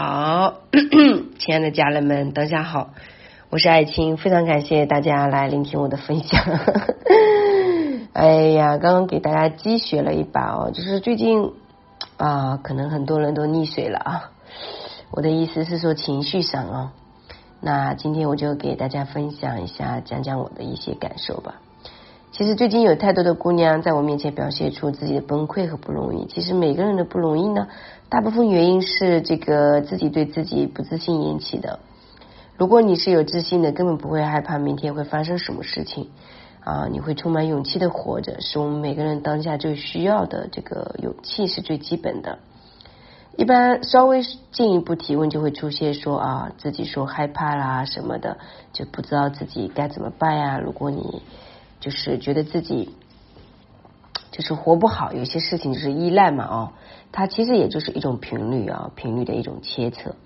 好 亲爱的家人们，大家好，我是爱青，非常感谢大家来聆听我的分享。哎呀，刚刚给大家积雪了一把哦，就是最近啊，可能很多人都溺水了啊。我的意思是说情绪上啊，那今天我就给大家分享一下，讲讲我的一些感受吧。其实最近有太多的姑娘在我面前表现出自己的崩溃和不容易。其实每个人的不容易呢，大部分原因是这个自己对自己不自信引起的。如果你是有自信的，根本不会害怕明天会发生什么事情啊！你会充满勇气的活着，是我们每个人当下最需要的。这个勇气是最基本的。一般稍微进一步提问，就会出现说啊，自己说害怕啦什么的，就不知道自己该怎么办呀。如果你就是觉得自己就是活不好，有些事情就是依赖嘛，哦，它其实也就是一种频率啊，频率的一种切测。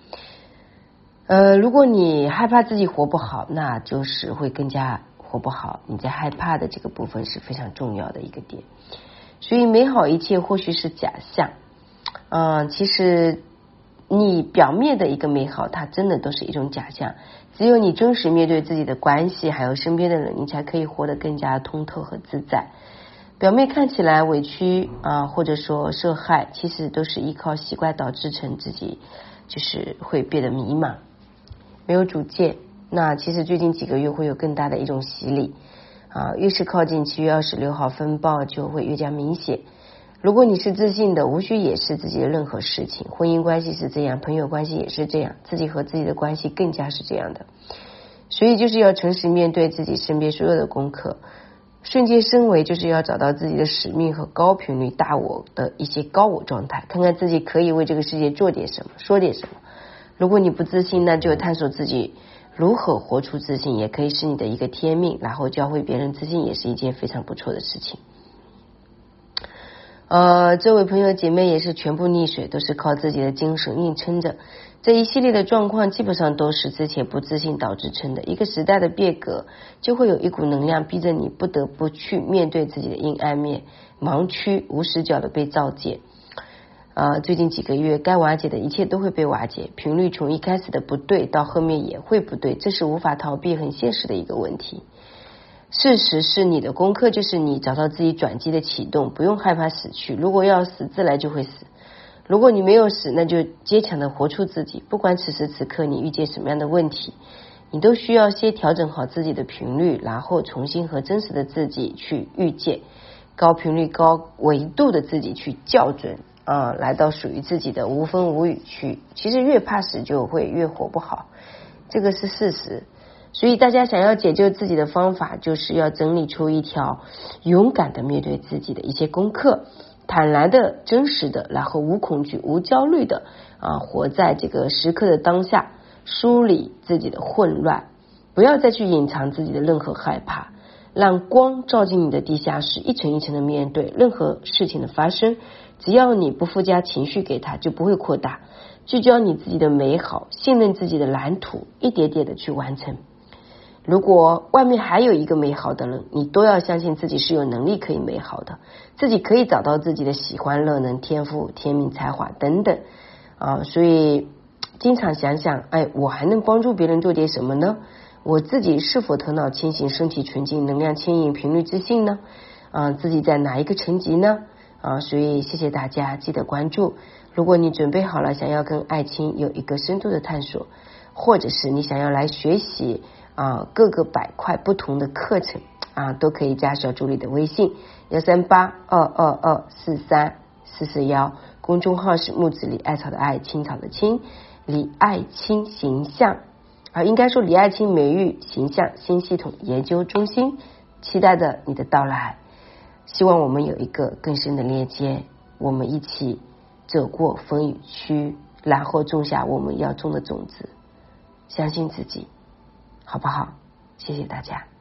呃，如果你害怕自己活不好，那就是会更加活不好。你在害怕的这个部分是非常重要的一个点。所以美好一切或许是假象，嗯，其实你表面的一个美好，它真的都是一种假象。只有你真实面对自己的关系，还有身边的人，你才可以活得更加通透和自在。表面看起来委屈啊，或者说受害，其实都是依靠习惯导致成自己就是会变得迷茫，没有主见。那其实最近几个月会有更大的一种洗礼啊，越是靠近七月二十六号风暴，就会越加明显。如果你是自信的，无需掩饰自己的任何事情。婚姻关系是这样，朋友关系也是这样，自己和自己的关系更加是这样的。所以就是要诚实面对自己身边所有的功课，瞬间升维，就是要找到自己的使命和高频率大我的一些高我状态，看看自己可以为这个世界做点什么，说点什么。如果你不自信，那就探索自己如何活出自信，也可以是你的一个天命。然后教会别人自信，也是一件非常不错的事情。呃，这位朋友姐妹也是全部溺水，都是靠自己的精神硬撑着。这一系列的状况基本上都是之前不自信导致成的。一个时代的变革，就会有一股能量逼着你不得不去面对自己的阴暗面，盲区无死角的被照见。啊，最近几个月该瓦解的一切都会被瓦解，频率从一开始的不对到后面也会不对，这是无法逃避、很现实的一个问题。事实是你的功课就是你找到自己转机的启动，不用害怕死去。如果要死，自来就会死。如果你没有死，那就坚强的活出自己。不管此时此刻你遇见什么样的问题，你都需要先调整好自己的频率，然后重新和真实的自己去遇见高频率、高维度的自己去校准啊，来到属于自己的无风无雨区。其实越怕死，就会越活不好，这个是事实。所以，大家想要解救自己的方法，就是要整理出一条勇敢的面对自己的一些功课，坦然的、真实的，然后无恐惧、无焦虑的啊，活在这个时刻的当下，梳理自己的混乱，不要再去隐藏自己的任何害怕，让光照进你的地下室，一层一层的面对任何事情的发生。只要你不附加情绪给他，就不会扩大。聚焦你自己的美好，信任自己的蓝图，一点点的去完成。如果外面还有一个美好的人，你都要相信自己是有能力可以美好的，自己可以找到自己的喜欢、乐能、天赋、天命、才华等等啊。所以经常想想，哎，我还能帮助别人做点什么呢？我自己是否头脑清醒、身体纯净、能量牵引、频率自信呢？啊，自己在哪一个层级呢？啊，所以谢谢大家，记得关注。如果你准备好了，想要跟爱情有一个深度的探索，或者是你想要来学习。啊，各个板块不同的课程啊，都可以加小助理的微信幺三八二二二四三四四幺，公众号是木子李艾草的艾，青草的青，李爱青形象啊，应该说李爱青美育形象新系统研究中心，期待着你的到来，希望我们有一个更深的链接，我们一起走过风雨区，然后种下我们要种的种子，相信自己。好不好？谢谢大家。